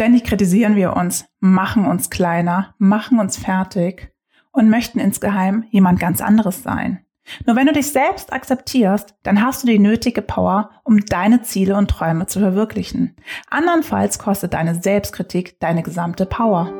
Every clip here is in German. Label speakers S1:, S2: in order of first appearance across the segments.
S1: Ständig kritisieren wir uns, machen uns kleiner, machen uns fertig und möchten insgeheim jemand ganz anderes sein. Nur wenn du dich selbst akzeptierst, dann hast du die nötige Power, um deine Ziele und Träume zu verwirklichen. Andernfalls kostet deine Selbstkritik deine gesamte Power.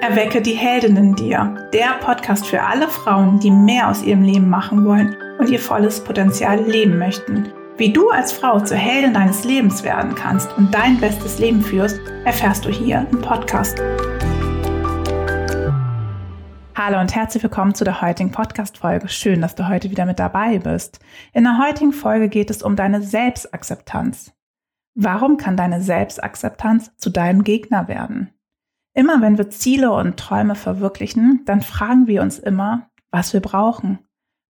S1: Erwecke die Heldin in dir. Der Podcast für alle Frauen, die mehr aus ihrem Leben machen wollen und ihr volles Potenzial leben möchten. Wie du als Frau zur Heldin deines Lebens werden kannst und dein bestes Leben führst, erfährst du hier im Podcast. Hallo und herzlich willkommen zu der heutigen Podcast-Folge. Schön, dass du heute wieder mit dabei bist. In der heutigen Folge geht es um deine Selbstakzeptanz. Warum kann deine Selbstakzeptanz zu deinem Gegner werden? Immer wenn wir Ziele und Träume verwirklichen, dann fragen wir uns immer, was wir brauchen.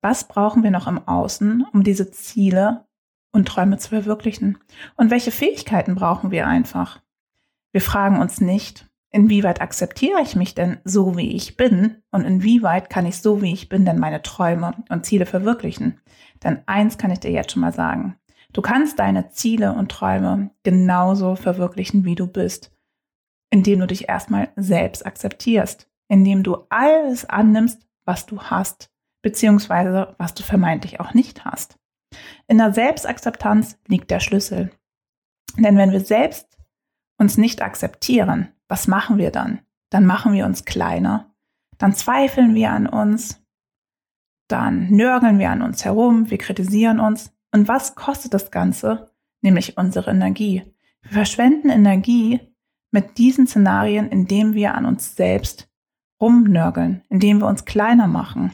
S1: Was brauchen wir noch im Außen, um diese Ziele und Träume zu verwirklichen? Und welche Fähigkeiten brauchen wir einfach? Wir fragen uns nicht, inwieweit akzeptiere ich mich denn so, wie ich bin und inwieweit kann ich so, wie ich bin, denn meine Träume und Ziele verwirklichen? Denn eins kann ich dir jetzt schon mal sagen. Du kannst deine Ziele und Träume genauso verwirklichen, wie du bist, indem du dich erstmal selbst akzeptierst, indem du alles annimmst, was du hast, beziehungsweise was du vermeintlich auch nicht hast. In der Selbstakzeptanz liegt der Schlüssel. Denn wenn wir selbst uns nicht akzeptieren, was machen wir dann? Dann machen wir uns kleiner, dann zweifeln wir an uns, dann nörgeln wir an uns herum, wir kritisieren uns. Und was kostet das Ganze? Nämlich unsere Energie. Wir verschwenden Energie mit diesen Szenarien, indem wir an uns selbst rumnörgeln, indem wir uns kleiner machen,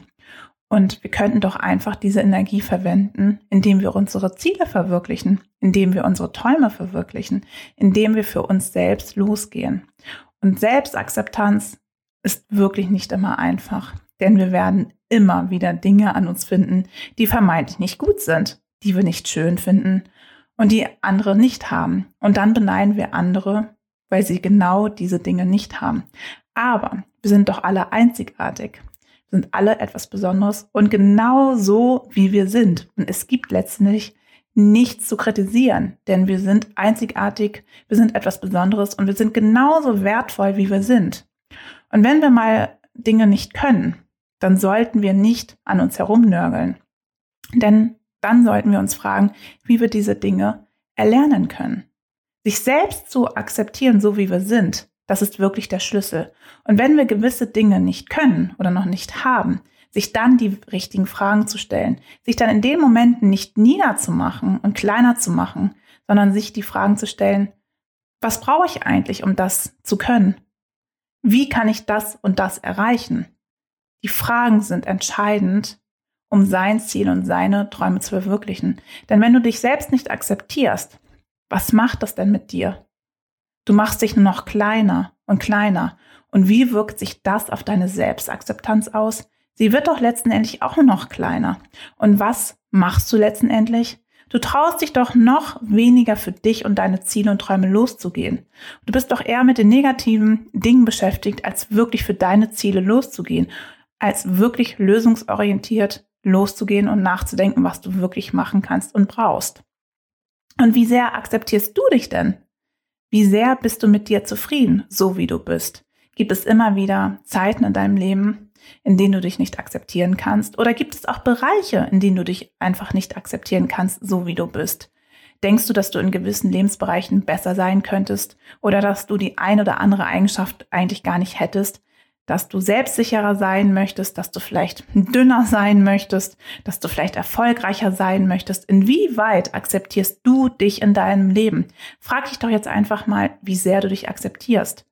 S1: und wir könnten doch einfach diese Energie verwenden, indem wir unsere Ziele verwirklichen, indem wir unsere Träume verwirklichen, indem wir für uns selbst losgehen. Und Selbstakzeptanz ist wirklich nicht immer einfach, denn wir werden immer wieder Dinge an uns finden, die vermeintlich nicht gut sind, die wir nicht schön finden und die andere nicht haben. Und dann beneiden wir andere, weil sie genau diese Dinge nicht haben. Aber wir sind doch alle einzigartig sind alle etwas Besonderes und genau so, wie wir sind. Und es gibt letztendlich nichts zu kritisieren, denn wir sind einzigartig, wir sind etwas Besonderes und wir sind genauso wertvoll, wie wir sind. Und wenn wir mal Dinge nicht können, dann sollten wir nicht an uns herumnörgeln. Denn dann sollten wir uns fragen, wie wir diese Dinge erlernen können. Sich selbst zu akzeptieren, so wie wir sind, das ist wirklich der Schlüssel. Und wenn wir gewisse Dinge nicht können oder noch nicht haben, sich dann die richtigen Fragen zu stellen, sich dann in den Momenten nicht niederzumachen und kleiner zu machen, sondern sich die Fragen zu stellen, was brauche ich eigentlich, um das zu können? Wie kann ich das und das erreichen? Die Fragen sind entscheidend, um sein Ziel und seine Träume zu verwirklichen. Denn wenn du dich selbst nicht akzeptierst, was macht das denn mit dir? Du machst dich nur noch kleiner und kleiner. Und wie wirkt sich das auf deine Selbstakzeptanz aus? Sie wird doch letztendlich auch nur noch kleiner. Und was machst du letztendlich? Du traust dich doch noch weniger für dich und deine Ziele und Träume loszugehen. Du bist doch eher mit den negativen Dingen beschäftigt, als wirklich für deine Ziele loszugehen, als wirklich lösungsorientiert loszugehen und nachzudenken, was du wirklich machen kannst und brauchst. Und wie sehr akzeptierst du dich denn? Wie sehr bist du mit dir zufrieden, so wie du bist? Gibt es immer wieder Zeiten in deinem Leben, in denen du dich nicht akzeptieren kannst? Oder gibt es auch Bereiche, in denen du dich einfach nicht akzeptieren kannst, so wie du bist? Denkst du, dass du in gewissen Lebensbereichen besser sein könntest oder dass du die ein oder andere Eigenschaft eigentlich gar nicht hättest? Dass du selbstsicherer sein möchtest, dass du vielleicht dünner sein möchtest, dass du vielleicht erfolgreicher sein möchtest. Inwieweit akzeptierst du dich in deinem Leben? Frag dich doch jetzt einfach mal, wie sehr du dich akzeptierst.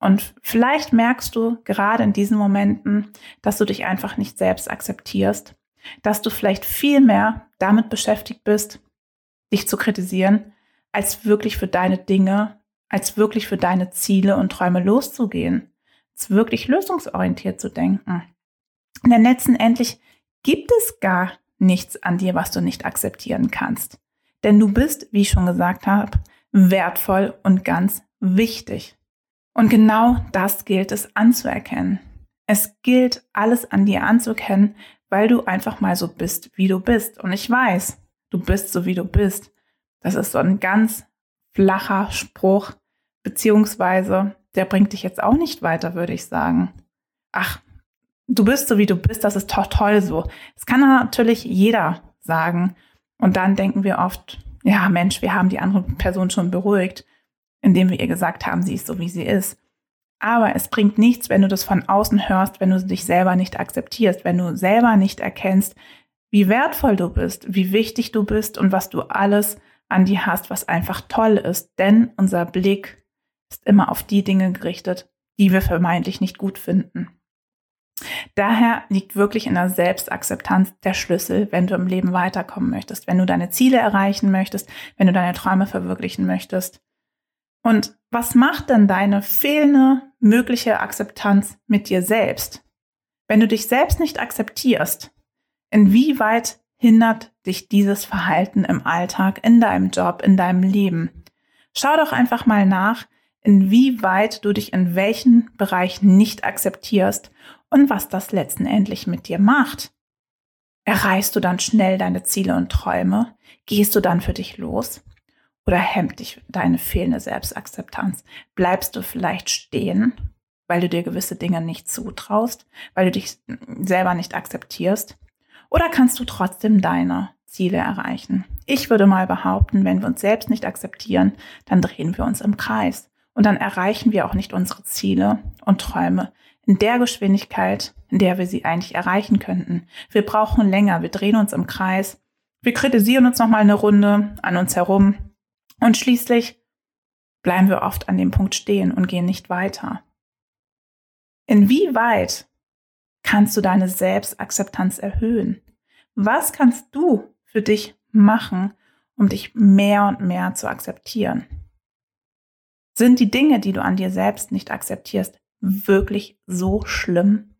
S1: Und vielleicht merkst du gerade in diesen Momenten, dass du dich einfach nicht selbst akzeptierst, dass du vielleicht viel mehr damit beschäftigt bist, dich zu kritisieren, als wirklich für deine Dinge, als wirklich für deine Ziele und Träume loszugehen wirklich lösungsorientiert zu denken. Denn letztendlich gibt es gar nichts an dir, was du nicht akzeptieren kannst. Denn du bist, wie ich schon gesagt habe, wertvoll und ganz wichtig. Und genau das gilt es anzuerkennen. Es gilt alles an dir anzuerkennen, weil du einfach mal so bist, wie du bist. Und ich weiß, du bist so, wie du bist. Das ist so ein ganz flacher Spruch, beziehungsweise der bringt dich jetzt auch nicht weiter, würde ich sagen. Ach, du bist so wie du bist, das ist doch toll so. Das kann natürlich jeder sagen. Und dann denken wir oft, ja Mensch, wir haben die andere Person schon beruhigt, indem wir ihr gesagt haben, sie ist so, wie sie ist. Aber es bringt nichts, wenn du das von außen hörst, wenn du dich selber nicht akzeptierst, wenn du selber nicht erkennst, wie wertvoll du bist, wie wichtig du bist und was du alles an dir hast, was einfach toll ist. Denn unser Blick ist immer auf die Dinge gerichtet, die wir vermeintlich nicht gut finden. Daher liegt wirklich in der Selbstakzeptanz der Schlüssel, wenn du im Leben weiterkommen möchtest, wenn du deine Ziele erreichen möchtest, wenn du deine Träume verwirklichen möchtest. Und was macht denn deine fehlende mögliche Akzeptanz mit dir selbst? Wenn du dich selbst nicht akzeptierst, inwieweit hindert dich dieses Verhalten im Alltag, in deinem Job, in deinem Leben? Schau doch einfach mal nach, inwieweit du dich in welchen Bereichen nicht akzeptierst und was das letztendlich mit dir macht. Erreichst du dann schnell deine Ziele und Träume? Gehst du dann für dich los? Oder hemmt dich deine fehlende Selbstakzeptanz? Bleibst du vielleicht stehen, weil du dir gewisse Dinge nicht zutraust, weil du dich selber nicht akzeptierst? Oder kannst du trotzdem deine Ziele erreichen? Ich würde mal behaupten, wenn wir uns selbst nicht akzeptieren, dann drehen wir uns im Kreis. Und dann erreichen wir auch nicht unsere Ziele und Träume in der Geschwindigkeit, in der wir sie eigentlich erreichen könnten. Wir brauchen länger, wir drehen uns im Kreis, wir kritisieren uns nochmal eine Runde an uns herum und schließlich bleiben wir oft an dem Punkt stehen und gehen nicht weiter. Inwieweit kannst du deine Selbstakzeptanz erhöhen? Was kannst du für dich machen, um dich mehr und mehr zu akzeptieren? Sind die Dinge, die du an dir selbst nicht akzeptierst, wirklich so schlimm,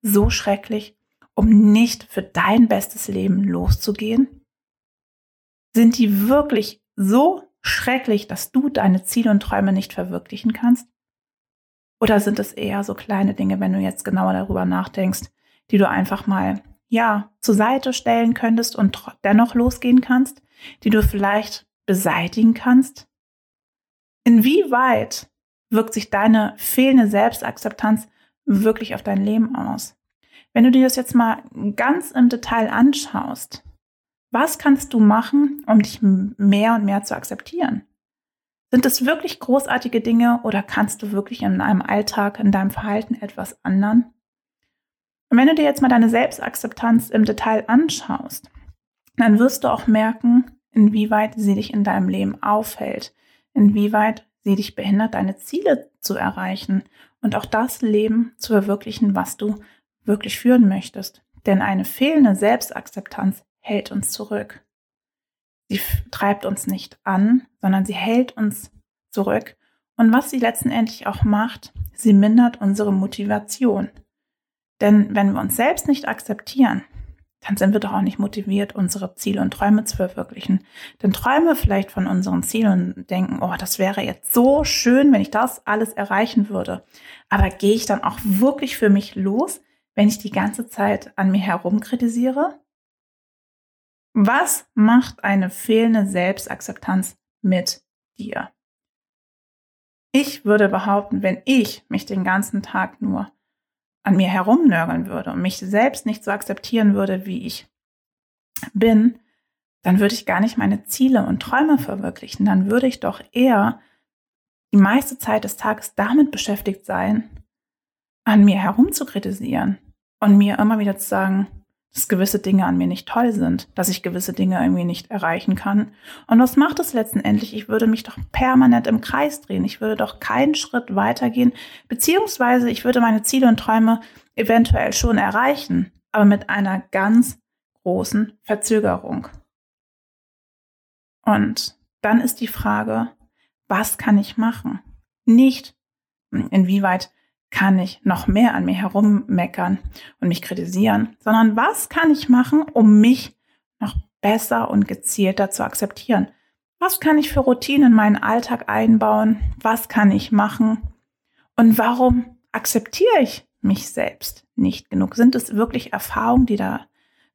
S1: so schrecklich, um nicht für dein bestes Leben loszugehen? Sind die wirklich so schrecklich, dass du deine Ziele und Träume nicht verwirklichen kannst? Oder sind es eher so kleine Dinge, wenn du jetzt genauer darüber nachdenkst, die du einfach mal, ja, zur Seite stellen könntest und dennoch losgehen kannst, die du vielleicht beseitigen kannst? Inwieweit wirkt sich deine fehlende Selbstakzeptanz wirklich auf dein Leben aus? Wenn du dir das jetzt mal ganz im Detail anschaust, was kannst du machen, um dich mehr und mehr zu akzeptieren? Sind es wirklich großartige Dinge oder kannst du wirklich in deinem Alltag, in deinem Verhalten etwas ändern? Und wenn du dir jetzt mal deine Selbstakzeptanz im Detail anschaust, dann wirst du auch merken, inwieweit sie dich in deinem Leben aufhält, inwieweit sie dich behindert, deine Ziele zu erreichen und auch das Leben zu verwirklichen, was du wirklich führen möchtest. Denn eine fehlende Selbstakzeptanz hält uns zurück. Sie treibt uns nicht an, sondern sie hält uns zurück. Und was sie letztendlich auch macht, sie mindert unsere Motivation. Denn wenn wir uns selbst nicht akzeptieren, dann sind wir doch auch nicht motiviert, unsere Ziele und Träume zu verwirklichen. Denn Träume vielleicht von unseren Zielen und denken, oh, das wäre jetzt so schön, wenn ich das alles erreichen würde. Aber gehe ich dann auch wirklich für mich los, wenn ich die ganze Zeit an mir herum kritisiere? Was macht eine fehlende Selbstakzeptanz mit dir? Ich würde behaupten, wenn ich mich den ganzen Tag nur an mir herumnörgeln würde und mich selbst nicht so akzeptieren würde, wie ich bin, dann würde ich gar nicht meine Ziele und Träume verwirklichen. Dann würde ich doch eher die meiste Zeit des Tages damit beschäftigt sein, an mir herumzukritisieren und mir immer wieder zu sagen, dass gewisse Dinge an mir nicht toll sind, dass ich gewisse Dinge irgendwie nicht erreichen kann. Und was macht es letztendlich? Ich würde mich doch permanent im Kreis drehen. Ich würde doch keinen Schritt weitergehen, beziehungsweise ich würde meine Ziele und Träume eventuell schon erreichen, aber mit einer ganz großen Verzögerung. Und dann ist die Frage, was kann ich machen? Nicht, inwieweit kann ich noch mehr an mir herummeckern und mich kritisieren, sondern was kann ich machen, um mich noch besser und gezielter zu akzeptieren? Was kann ich für Routinen in meinen Alltag einbauen? Was kann ich machen? Und warum akzeptiere ich mich selbst nicht genug? Sind es wirklich Erfahrungen, die da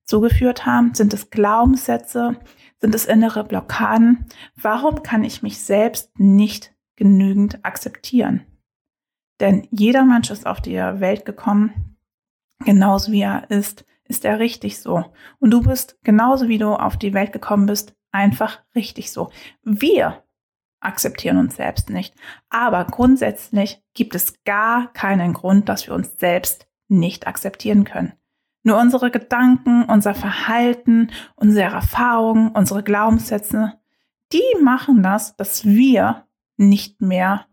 S1: zugeführt haben? Sind es Glaubenssätze? Sind es innere Blockaden? Warum kann ich mich selbst nicht genügend akzeptieren? Denn jeder Mensch ist auf die Welt gekommen, genauso wie er ist, ist er richtig so. Und du bist genauso wie du auf die Welt gekommen bist, einfach richtig so. Wir akzeptieren uns selbst nicht. Aber grundsätzlich gibt es gar keinen Grund, dass wir uns selbst nicht akzeptieren können. Nur unsere Gedanken, unser Verhalten, unsere Erfahrungen, unsere Glaubenssätze, die machen das, dass wir nicht mehr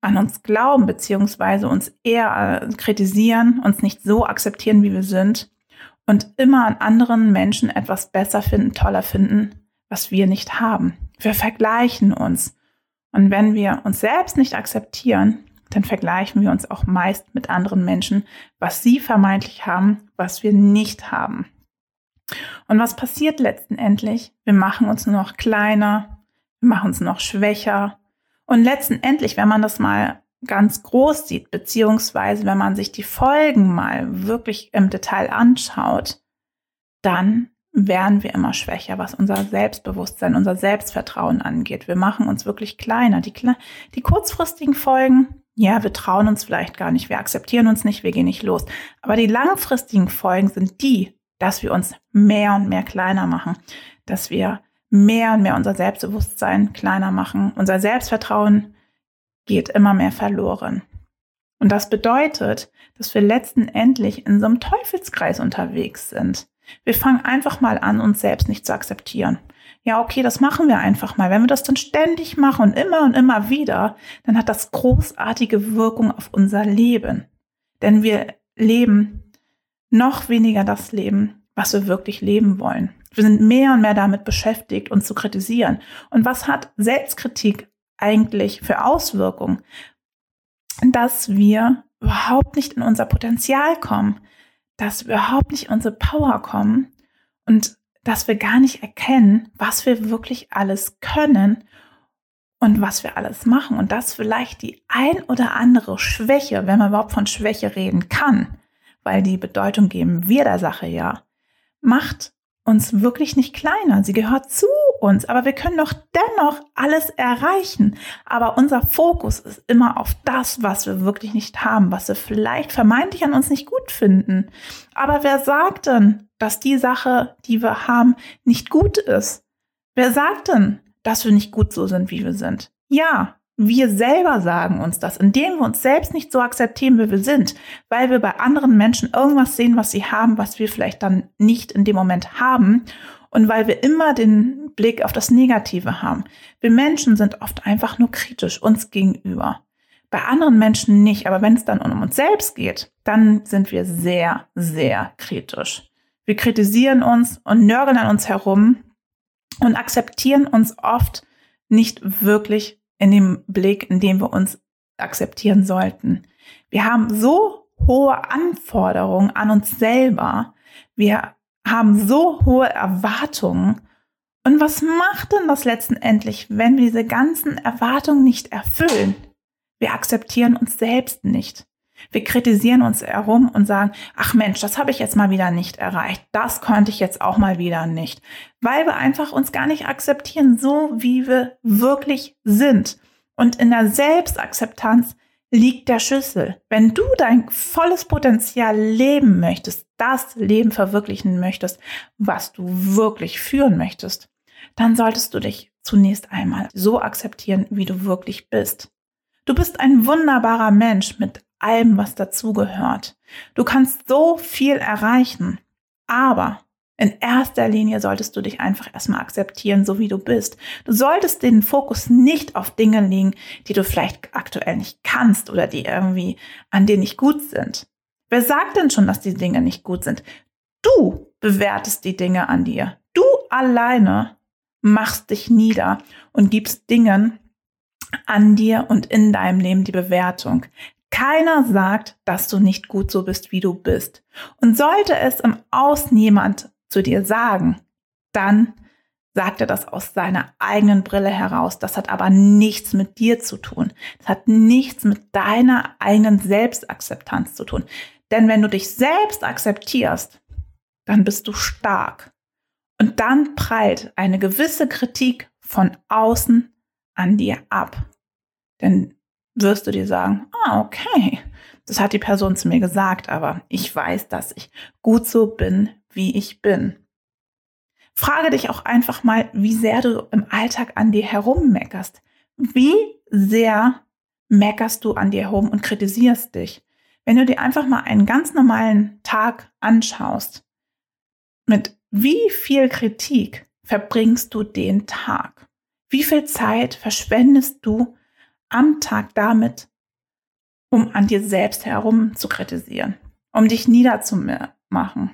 S1: an uns glauben, beziehungsweise uns eher äh, kritisieren, uns nicht so akzeptieren, wie wir sind und immer an anderen Menschen etwas besser finden, toller finden, was wir nicht haben. Wir vergleichen uns. Und wenn wir uns selbst nicht akzeptieren, dann vergleichen wir uns auch meist mit anderen Menschen, was sie vermeintlich haben, was wir nicht haben. Und was passiert letztendlich? Wir machen uns nur noch kleiner, wir machen uns noch schwächer. Und letztendlich, wenn man das mal ganz groß sieht, beziehungsweise wenn man sich die Folgen mal wirklich im Detail anschaut, dann werden wir immer schwächer, was unser Selbstbewusstsein, unser Selbstvertrauen angeht. Wir machen uns wirklich kleiner. Die, die kurzfristigen Folgen, ja, wir trauen uns vielleicht gar nicht, wir akzeptieren uns nicht, wir gehen nicht los. Aber die langfristigen Folgen sind die, dass wir uns mehr und mehr kleiner machen, dass wir mehr und mehr unser Selbstbewusstsein kleiner machen. Unser Selbstvertrauen geht immer mehr verloren. Und das bedeutet, dass wir letztendlich in so einem Teufelskreis unterwegs sind. Wir fangen einfach mal an, uns selbst nicht zu akzeptieren. Ja, okay, das machen wir einfach mal. Wenn wir das dann ständig machen und immer und immer wieder, dann hat das großartige Wirkung auf unser Leben. Denn wir leben noch weniger das Leben, was wir wirklich leben wollen. Wir sind mehr und mehr damit beschäftigt, uns zu kritisieren. Und was hat Selbstkritik eigentlich für Auswirkungen? Dass wir überhaupt nicht in unser Potenzial kommen, dass wir überhaupt nicht in unsere Power kommen und dass wir gar nicht erkennen, was wir wirklich alles können und was wir alles machen und dass vielleicht die ein oder andere Schwäche, wenn man überhaupt von Schwäche reden kann, weil die Bedeutung geben wir der Sache ja, macht uns wirklich nicht kleiner. Sie gehört zu uns, aber wir können doch dennoch alles erreichen. Aber unser Fokus ist immer auf das, was wir wirklich nicht haben, was wir vielleicht vermeintlich an uns nicht gut finden. Aber wer sagt denn, dass die Sache, die wir haben, nicht gut ist? Wer sagt denn, dass wir nicht gut so sind, wie wir sind? Ja, wir selber sagen uns das, indem wir uns selbst nicht so akzeptieren, wie wir sind, weil wir bei anderen Menschen irgendwas sehen, was sie haben, was wir vielleicht dann nicht in dem Moment haben und weil wir immer den Blick auf das Negative haben. Wir Menschen sind oft einfach nur kritisch uns gegenüber. Bei anderen Menschen nicht, aber wenn es dann um uns selbst geht, dann sind wir sehr, sehr kritisch. Wir kritisieren uns und nörgeln an uns herum und akzeptieren uns oft nicht wirklich in dem Blick, in dem wir uns akzeptieren sollten. Wir haben so hohe Anforderungen an uns selber. Wir haben so hohe Erwartungen. Und was macht denn das letztendlich, wenn wir diese ganzen Erwartungen nicht erfüllen? Wir akzeptieren uns selbst nicht. Wir kritisieren uns herum und sagen, ach Mensch, das habe ich jetzt mal wieder nicht erreicht. Das konnte ich jetzt auch mal wieder nicht. Weil wir einfach uns gar nicht akzeptieren, so wie wir wirklich sind. Und in der Selbstakzeptanz liegt der Schlüssel. Wenn du dein volles Potenzial leben möchtest, das Leben verwirklichen möchtest, was du wirklich führen möchtest, dann solltest du dich zunächst einmal so akzeptieren, wie du wirklich bist. Du bist ein wunderbarer Mensch mit allem, was dazugehört. Du kannst so viel erreichen, aber in erster Linie solltest du dich einfach erstmal akzeptieren, so wie du bist. Du solltest den Fokus nicht auf Dinge legen, die du vielleicht aktuell nicht kannst oder die irgendwie an denen nicht gut sind. Wer sagt denn schon, dass die Dinge nicht gut sind? Du bewertest die Dinge an dir. Du alleine machst dich nieder und gibst Dingen an dir und in deinem Leben die Bewertung. Keiner sagt, dass du nicht gut so bist, wie du bist. Und sollte es im Außen jemand zu dir sagen, dann sagt er das aus seiner eigenen Brille heraus. Das hat aber nichts mit dir zu tun. Das hat nichts mit deiner eigenen Selbstakzeptanz zu tun. Denn wenn du dich selbst akzeptierst, dann bist du stark. Und dann prallt eine gewisse Kritik von außen an dir ab. Denn wirst du dir sagen, ah, okay, das hat die Person zu mir gesagt, aber ich weiß, dass ich gut so bin, wie ich bin. Frage dich auch einfach mal, wie sehr du im Alltag an dir herummeckerst. Wie sehr meckerst du an dir herum und kritisierst dich? Wenn du dir einfach mal einen ganz normalen Tag anschaust, mit wie viel Kritik verbringst du den Tag? Wie viel Zeit verschwendest du am Tag damit, um an dir selbst herum zu kritisieren, um dich niederzumachen?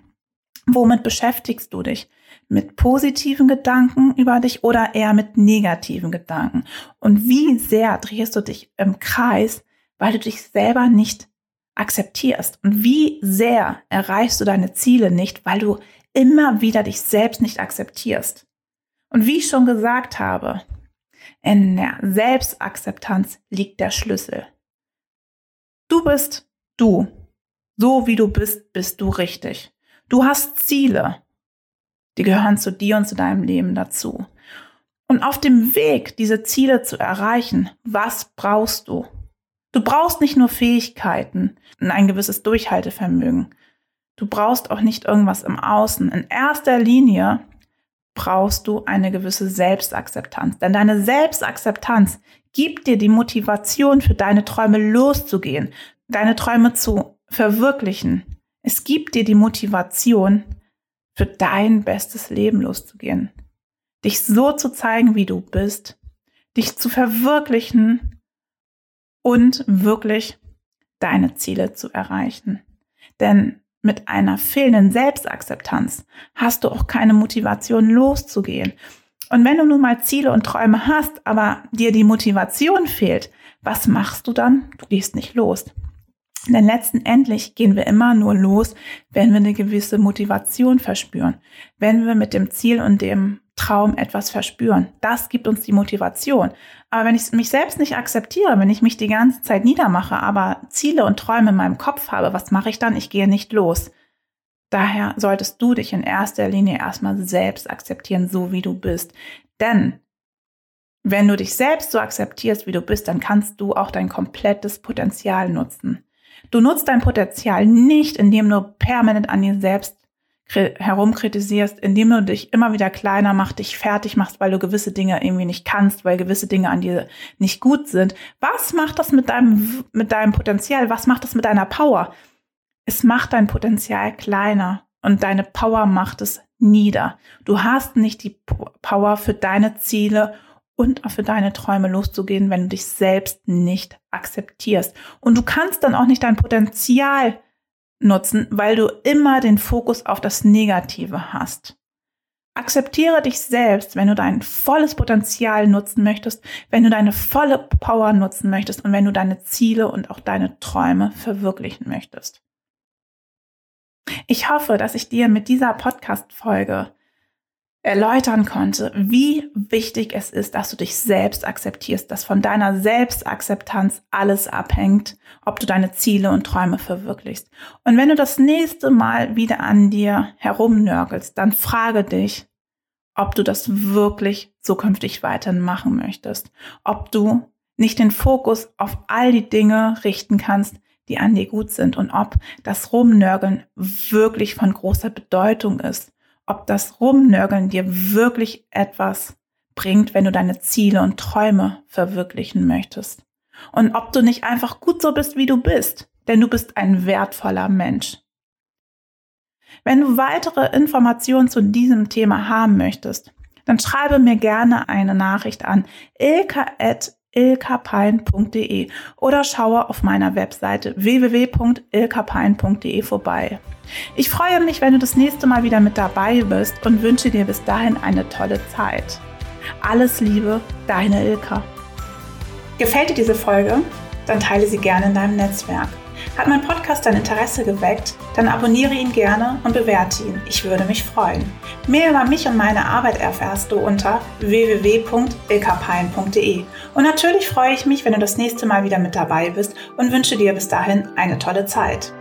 S1: Womit beschäftigst du dich? Mit positiven Gedanken über dich oder eher mit negativen Gedanken? Und wie sehr drehst du dich im Kreis, weil du dich selber nicht akzeptierst? Und wie sehr erreichst du deine Ziele nicht, weil du immer wieder dich selbst nicht akzeptierst? Und wie ich schon gesagt habe, in der Selbstakzeptanz liegt der Schlüssel. Du bist du. So wie du bist, bist du richtig. Du hast Ziele. Die gehören zu dir und zu deinem Leben dazu. Und auf dem Weg, diese Ziele zu erreichen, was brauchst du? Du brauchst nicht nur Fähigkeiten und ein gewisses Durchhaltevermögen. Du brauchst auch nicht irgendwas im Außen. In erster Linie brauchst du eine gewisse Selbstakzeptanz. Denn deine Selbstakzeptanz gibt dir die Motivation, für deine Träume loszugehen, deine Träume zu verwirklichen. Es gibt dir die Motivation, für dein bestes Leben loszugehen. Dich so zu zeigen, wie du bist, dich zu verwirklichen und wirklich deine Ziele zu erreichen. Denn mit einer fehlenden Selbstakzeptanz hast du auch keine Motivation loszugehen. Und wenn du nun mal Ziele und Träume hast, aber dir die Motivation fehlt, was machst du dann? Du gehst nicht los. Denn letztendlich gehen wir immer nur los, wenn wir eine gewisse Motivation verspüren, wenn wir mit dem Ziel und dem Traum etwas verspüren. Das gibt uns die Motivation. Aber wenn ich mich selbst nicht akzeptiere, wenn ich mich die ganze Zeit niedermache, aber Ziele und Träume in meinem Kopf habe, was mache ich dann? Ich gehe nicht los. Daher solltest du dich in erster Linie erstmal selbst akzeptieren, so wie du bist. Denn wenn du dich selbst so akzeptierst, wie du bist, dann kannst du auch dein komplettes Potenzial nutzen. Du nutzt dein Potenzial nicht, indem du permanent an dir selbst herumkritisierst, indem du dich immer wieder kleiner machst, dich fertig machst, weil du gewisse Dinge irgendwie nicht kannst, weil gewisse Dinge an dir nicht gut sind. Was macht das mit deinem, mit deinem Potenzial? Was macht das mit deiner Power? Es macht dein Potenzial kleiner und deine Power macht es nieder. Du hast nicht die Power für deine Ziele und auch für deine Träume loszugehen, wenn du dich selbst nicht akzeptierst. Und du kannst dann auch nicht dein Potenzial nutzen, weil du immer den Fokus auf das Negative hast. Akzeptiere dich selbst, wenn du dein volles Potenzial nutzen möchtest, wenn du deine volle Power nutzen möchtest und wenn du deine Ziele und auch deine Träume verwirklichen möchtest. Ich hoffe, dass ich dir mit dieser Podcast-Folge erläutern konnte, wie wichtig es ist, dass du dich selbst akzeptierst, dass von deiner Selbstakzeptanz alles abhängt, ob du deine Ziele und Träume verwirklichst. Und wenn du das nächste Mal wieder an dir herumnörgelst, dann frage dich, ob du das wirklich zukünftig weiterhin machen möchtest, ob du nicht den Fokus auf all die Dinge richten kannst, die an dir gut sind und ob das Rumnörgeln wirklich von großer Bedeutung ist ob das Rumnörgeln dir wirklich etwas bringt, wenn du deine Ziele und Träume verwirklichen möchtest. Und ob du nicht einfach gut so bist, wie du bist, denn du bist ein wertvoller Mensch. Wenn du weitere Informationen zu diesem Thema haben möchtest, dann schreibe mir gerne eine Nachricht an ilka.ilkapein.de oder schaue auf meiner Webseite www.ilkapein.de vorbei. Ich freue mich, wenn du das nächste Mal wieder mit dabei bist und wünsche dir bis dahin eine tolle Zeit. Alles Liebe, deine Ilka. Gefällt dir diese Folge? Dann teile sie gerne in deinem Netzwerk. Hat mein Podcast dein Interesse geweckt? Dann abonniere ihn gerne und bewerte ihn. Ich würde mich freuen. Mehr über mich und meine Arbeit erfährst du unter www.ilkapein.de. Und natürlich freue ich mich, wenn du das nächste Mal wieder mit dabei bist und wünsche dir bis dahin eine tolle Zeit.